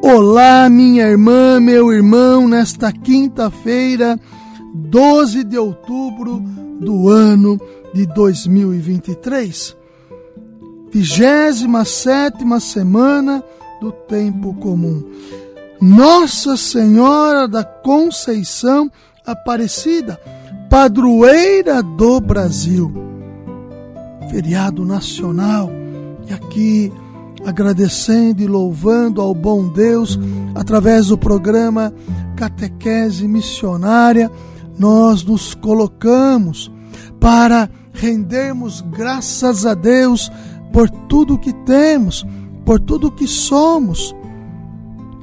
Olá, minha irmã, meu irmão, nesta quinta-feira, 12 de outubro do ano de 2023, 27 semana do tempo comum. Nossa Senhora da Conceição Aparecida, padroeira do Brasil. Feriado nacional. E aqui agradecendo e louvando ao bom Deus através do programa Catequese Missionária, nós nos colocamos para rendermos graças a Deus por tudo que temos, por tudo que somos.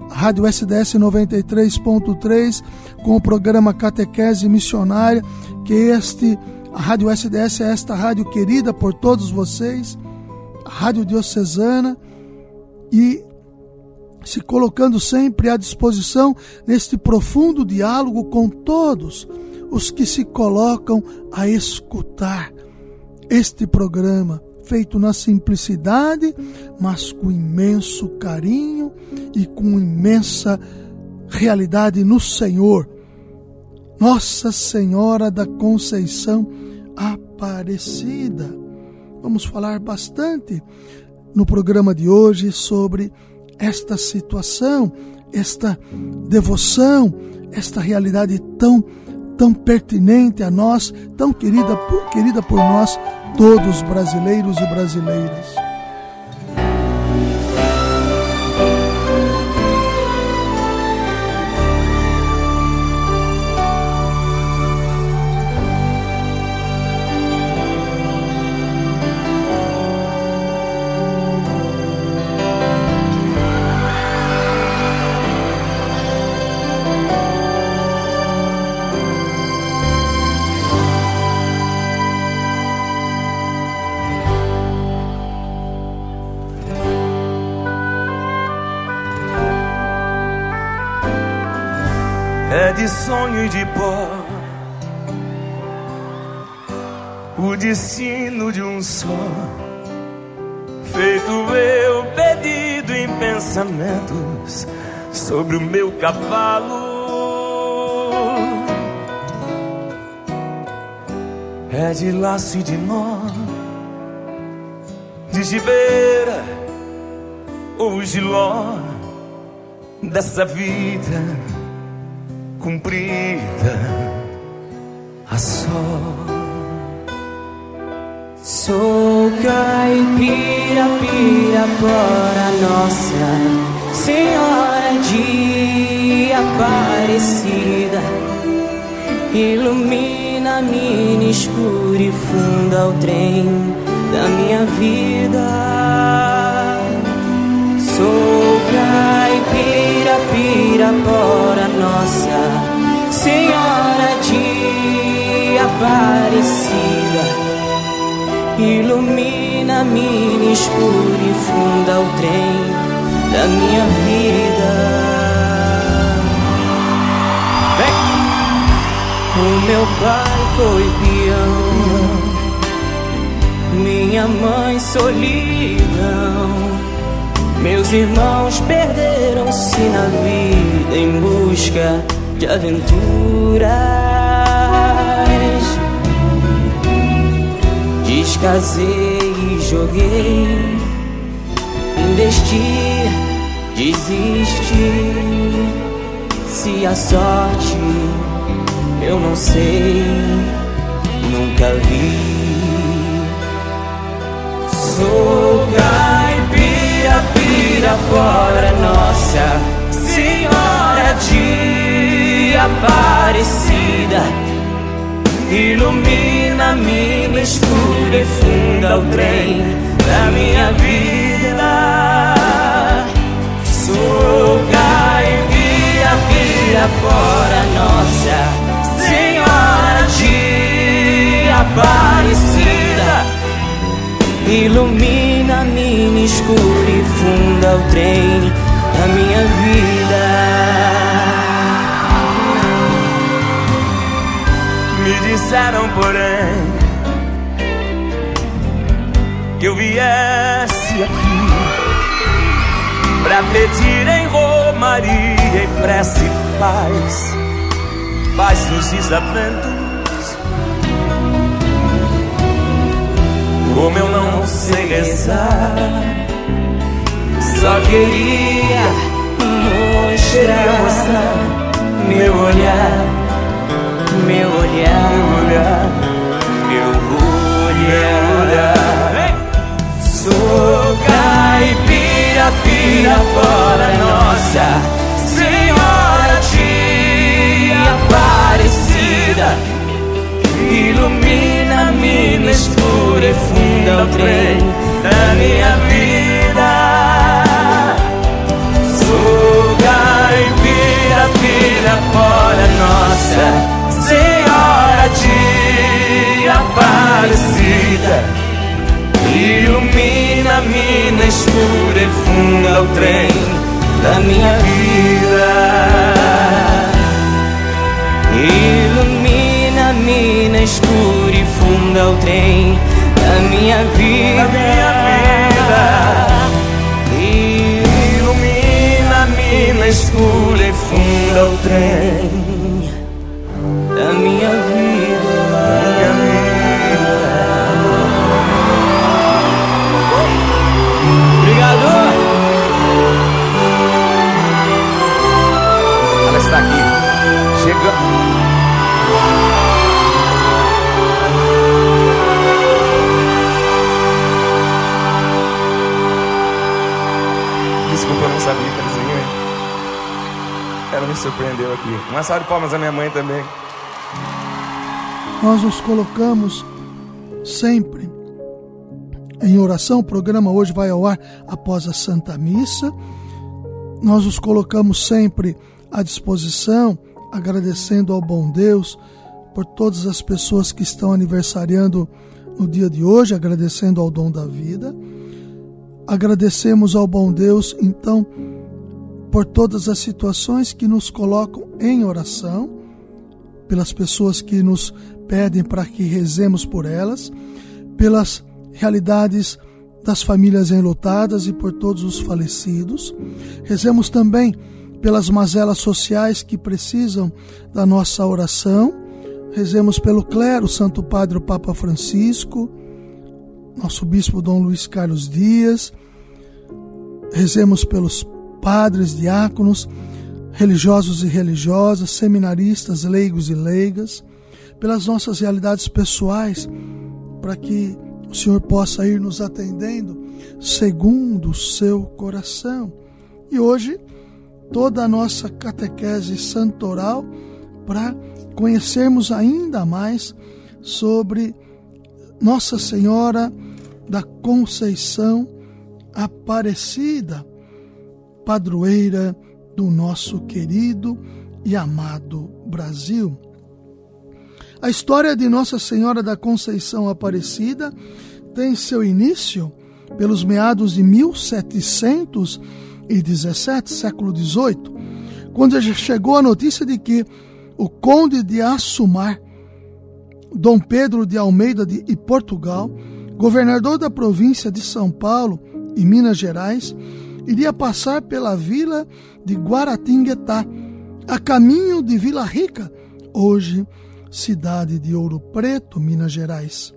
A Rádio SDS 93.3 com o programa Catequese Missionária, que este a Rádio SDS é esta rádio querida por todos vocês, a Rádio Diocesana e se colocando sempre à disposição neste profundo diálogo com todos os que se colocam a escutar este programa, feito na simplicidade, mas com imenso carinho e com imensa realidade no Senhor. Nossa Senhora da Conceição Aparecida. Vamos falar bastante no programa de hoje sobre esta situação, esta devoção, esta realidade tão tão pertinente a nós, tão querida, querida por nós todos brasileiros e brasileiras. De sonho e de pó. O destino de um só, feito eu perdido em pensamentos sobre o meu cavalo. É de laço e de nó, de gibeira ou giló dessa vida cumprida a só. Sou caipira, pirapora, Nossa Senhora de Aparecida. Ilumina, mina, escura e funda o trem da minha vida. Sou caipira, pirapora, Nossa Senhora de Aparecida. Ilumina, mina, escura e funda o trem da minha vida. Vem! O meu pai foi peão, minha mãe solidão. Meus irmãos perderam-se na vida em busca de aventuras. Descasei e joguei, investir, desistir. Se a sorte eu não sei, nunca vi. Sou caipira, Pirapora, Nossa Senhora de Aparecida. Ilumina minha escura e funda o trem da minha vida. Sou caipira, Pirapora, Nossa Senhora de Aparecida, ilumina a mina escura e funda o trem da minha vida. Disseram, porém, que eu viesse aqui pra pedir em romaria e prece paz, paz nos desaventos. Como eu não sei rezar, só queria mostrar meu olhar, meu olhar, meu olhar, meu olhar. Sou caipira, pira fora nossa Senhora de Aparecida Ilumina a mina escura e funda o trem da minha vida Ilumina a mina escura e funda o trem da minha vida. Ilumina a mina escura e funda o trem da minha vida. Ilumina a mina escura e funda o trem me surpreendeu aqui. Uma salva de palmas à minha mãe também. Nós nos colocamos sempre em oração. O programa hoje vai ao ar após a Santa Missa. Nós nos colocamos sempre à disposição, agradecendo ao bom Deus por todas as pessoas que estão aniversariando no dia de hoje, agradecendo ao dom da vida. Agradecemos ao bom Deus, então, por todas as situações que nos colocam em oração, pelas pessoas que nos pedem para que rezemos por elas, pelas realidades das famílias enlutadas e por todos os falecidos. Rezemos também pelas mazelas sociais que precisam da nossa oração. Rezemos pelo clero, Santo Padre o Papa Francisco, nosso bispo Dom Luiz Carlos Dias. Rezemos pelos padres, diáconos, religiosos e religiosas, seminaristas, leigos e leigas, pelas nossas realidades pessoais, para que o Senhor possa ir nos atendendo segundo o seu coração. E hoje, toda a nossa catequese santoral para conhecermos ainda mais sobre Nossa Senhora da Conceição Aparecida, padroeira do nosso querido e amado Brasil. A história de Nossa Senhora da Conceição Aparecida tem seu início pelos meados de 1717, século XVIII, quando chegou a notícia de que o conde de Assumar, Dom Pedro de Almeida de, e Portugal, governador da província de São Paulo e Minas Gerais, iria passar pela vila de Guaratinguetá, a caminho de Vila Rica, hoje cidade de Ouro Preto, Minas Gerais.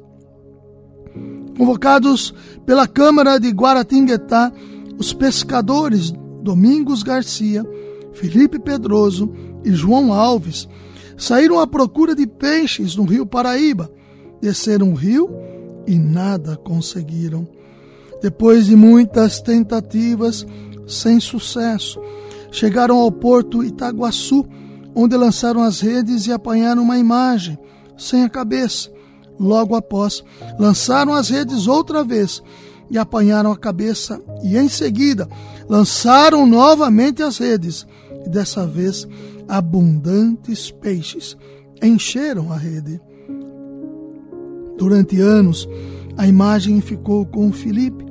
Convocados pela Câmara de Guaratinguetá, os pescadores Domingos Garcia, Felipe Pedroso e João Alves saíram à procura de peixes no rio Paraíba, desceram o rio e nada conseguiram. Depois de muitas tentativas, sem sucesso, chegaram ao porto Itaguaçu, onde lançaram as redes e apanharam uma imagem, sem a cabeça. Logo após, lançaram as redes outra vez e apanharam a cabeça, e em seguida lançaram novamente as redes, e dessa vez abundantes peixes encheram a rede. Durante anos, a imagem ficou com Filipe,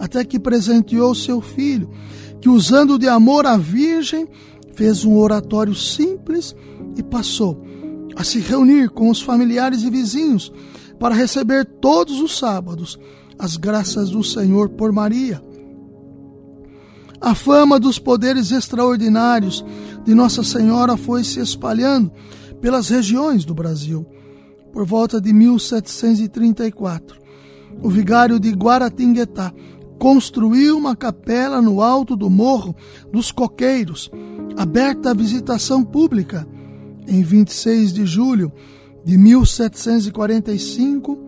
até que presenteou seu filho, que usando de amor à Virgem, fez um oratório simples e passou a se reunir com os familiares e vizinhos para receber todos os sábados as graças do Senhor por Maria. A fama dos poderes extraordinários de Nossa Senhora foi se espalhando pelas regiões do Brasil. Por volta de 1734, o vigário de Guaratinguetá construiu uma capela no alto do Morro dos Coqueiros, aberta à visitação pública. Em 26 de julho de 1745,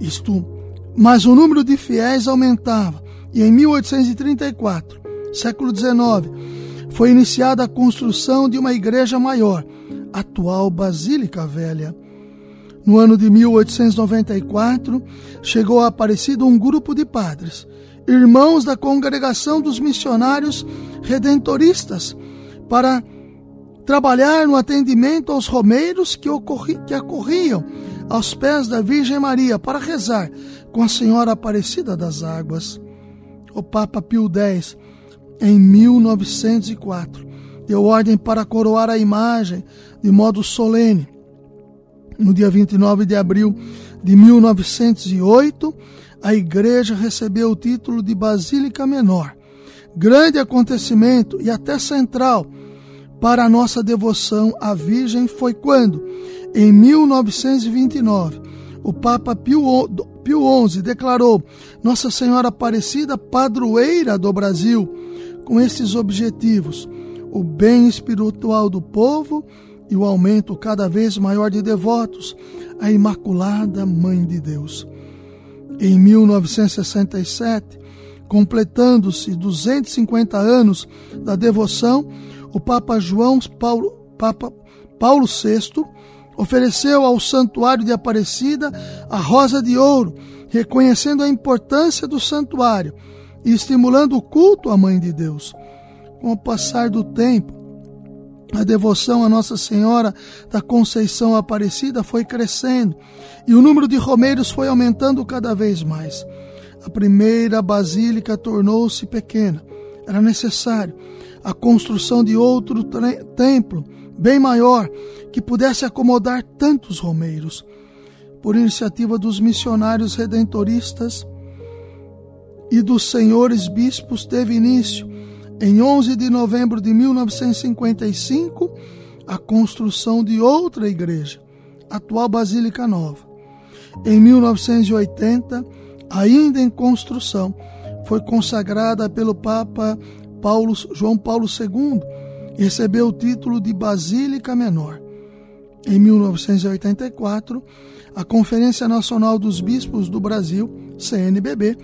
isto, mas o número de fiéis aumentava e em 1834, século XIX, foi iniciada a construção de uma igreja maior, atual Basílica Velha. No ano de 1894, chegou a Aparecida um grupo de padres, irmãos da congregação dos missionários redentoristas, para trabalhar no atendimento aos romeiros que, ocorri, que acorriam aos pés da Virgem Maria para rezar com a Senhora Aparecida das Águas o Papa Pio X, em 1904, deu ordem para coroar a imagem de modo solene. No dia 29 de abril de 1908, a igreja recebeu o título de Basílica Menor. Grande acontecimento e até central para a nossa devoção à Virgem foi quando, em 1929, o Papa Pio XI declarou Nossa Senhora Aparecida padroeira do Brasil, com esses objetivos: o bem espiritual do povo e o aumento cada vez maior de devotos à Imaculada Mãe de Deus. Em 1967, completando-se 250 anos da devoção, o Papa João Paulo, Papa Paulo VI ofereceu ao santuário de Aparecida a rosa de ouro, reconhecendo a importância do santuário e estimulando o culto à Mãe de Deus. Com o passar do tempo, a devoção a Nossa Senhora da Conceição Aparecida foi crescendo e o número de romeiros foi aumentando cada vez mais. A primeira basílica tornou-se pequena. Era necessário a construção de outro templo bem maior que pudesse acomodar tantos romeiros. Por iniciativa dos missionários redentoristas e dos senhores bispos, teve início, em 11 de novembro de 1955, a construção de outra igreja, atual Basílica Nova. Em 1980, ainda em construção, foi consagrada pelo Papa Paulo, João Paulo II recebeu o título de Basílica Menor. Em 1984, a Conferência Nacional dos Bispos do Brasil, CNBB,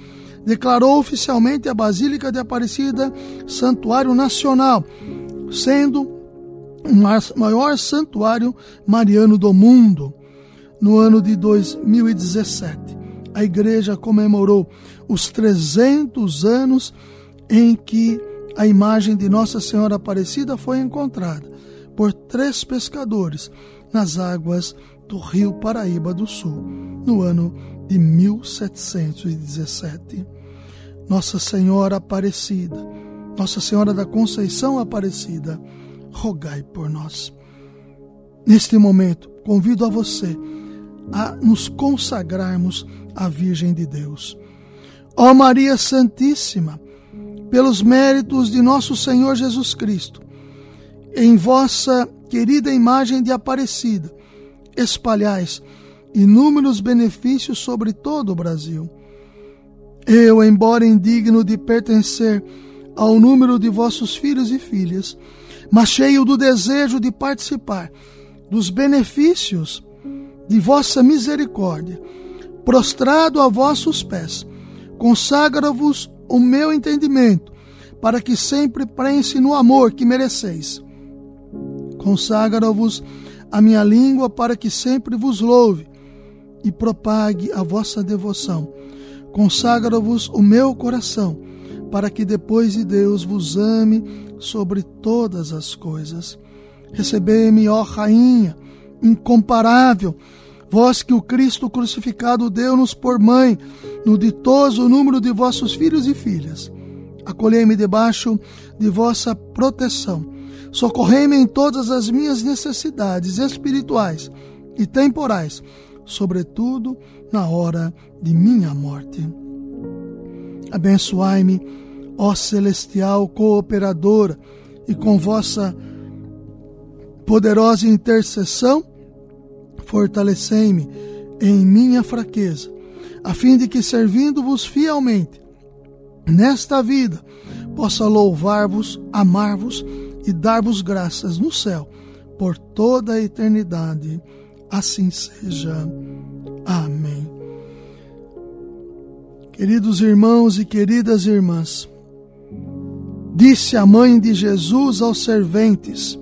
declarou oficialmente a Basílica de Aparecida Santuário Nacional, sendo o maior santuário mariano do mundo. No ano de 2017, a igreja comemorou os 300 anos em que a imagem de Nossa Senhora Aparecida foi encontrada por três pescadores nas águas do rio Paraíba do Sul, no ano de 1717. Nossa Senhora Aparecida, Nossa Senhora da Conceição Aparecida, rogai por nós. Neste momento, convido a você a nos consagrarmos à Virgem de Deus. Ó Maria Santíssima, pelos méritos de nosso Senhor Jesus Cristo, em vossa querida imagem de Aparecida, espalhais inúmeros benefícios sobre todo o Brasil. Eu, embora indigno de pertencer ao número de vossos filhos e filhas, mas cheio do desejo de participar dos benefícios de vossa misericórdia, prostrado a vossos pés, consagro-vos o meu entendimento, para que sempre prense no amor que mereceis. Consagra-vos a minha língua para que sempre vos louve e propague a vossa devoção. Consagra-vos o meu coração para que depois de Deus vos ame sobre todas as coisas. Recebei-me, ó Rainha, incomparável, vós que o Cristo crucificado deu-nos por mãe, no ditoso número de vossos filhos e filhas. Acolhei-me debaixo de vossa proteção. Socorrei-me em todas as minhas necessidades espirituais e temporais, sobretudo na hora de minha morte. Abençoai-me, ó celestial cooperadora, e com vossa poderosa intercessão, fortalecei-me em minha fraqueza, a fim de que, servindo-vos fielmente nesta vida, possa louvar-vos, amar-vos e dar-vos graças no céu por toda a eternidade. Assim seja. Amém. Queridos irmãos e queridas irmãs, disse a mãe de Jesus aos serventes: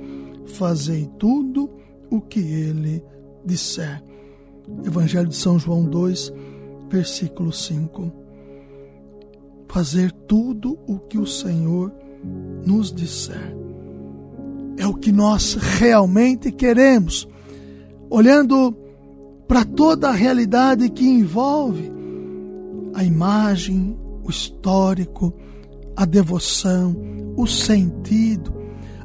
Fazei tudo o que ele disser. Evangelho de São João 2, versículo 5. Fazer tudo o que o Senhor nos disser. É o que nós realmente queremos. Olhando para toda a realidade que envolve a imagem, o histórico, a devoção, o sentido,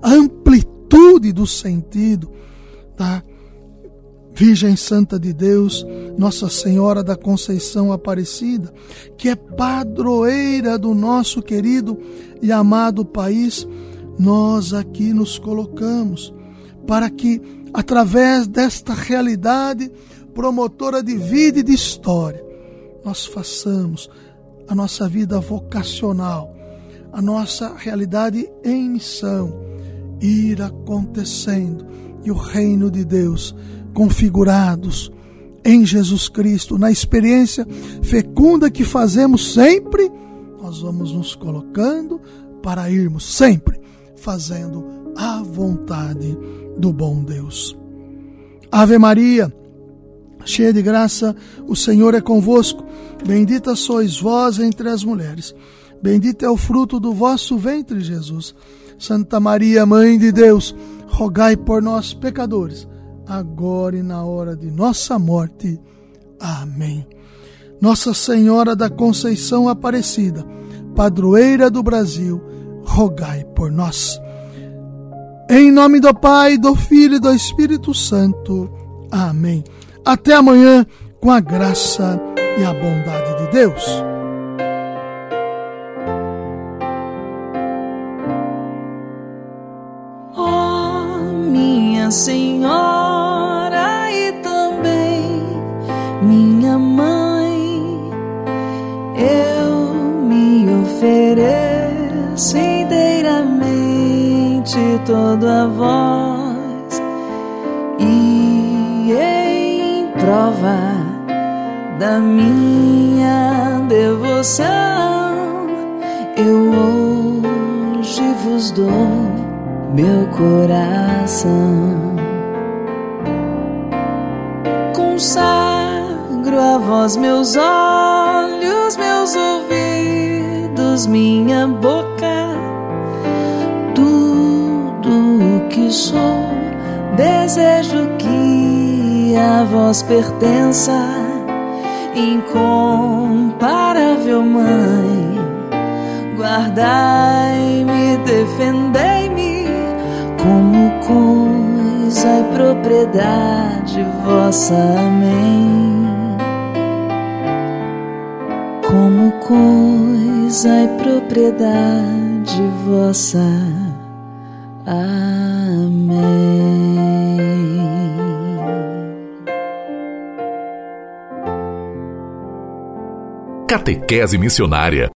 a amplitude do sentido da Virgem Santa de Deus, Nossa Senhora da Conceição Aparecida, que é padroeira do nosso querido e amado país, nós aqui nos colocamos para que, através desta realidade promotora de vida e de história, nós façamos a nossa vida vocacional, a nossa realidade em missão ir acontecendo e o reino de Deus configurados em Jesus Cristo, na experiência fecunda que fazemos sempre, nós vamos nos colocando para irmos sempre fazendo a vontade do bom Deus. Ave Maria, cheia de graça, o Senhor é convosco. Bendita sois vós entre as mulheres. Bendito é o fruto do vosso ventre, Jesus. Santa Maria, Mãe de Deus, rogai por nós, pecadores, agora e na hora de nossa morte. Amém. Nossa Senhora da Conceição Aparecida, padroeira do Brasil, rogai por nós. Em nome do Pai, do Filho e do Espírito Santo. Amém. Até amanhã, com a graça e a bondade de Deus. Oh, minha Senhora e também minha mãe, eu me ofereço inteiramente todo a voz e em prova da minha devoção, eu hoje vos dou meu coração. Consagro a vós meus olhos, meus ouvidos, minha boca, sou, desejo que a vós pertença incomparável Mãe, guardai-me, defendei-me como coisa e propriedade vossa. Amém. Como coisa e propriedade vossa. Amém. Catequese Missionária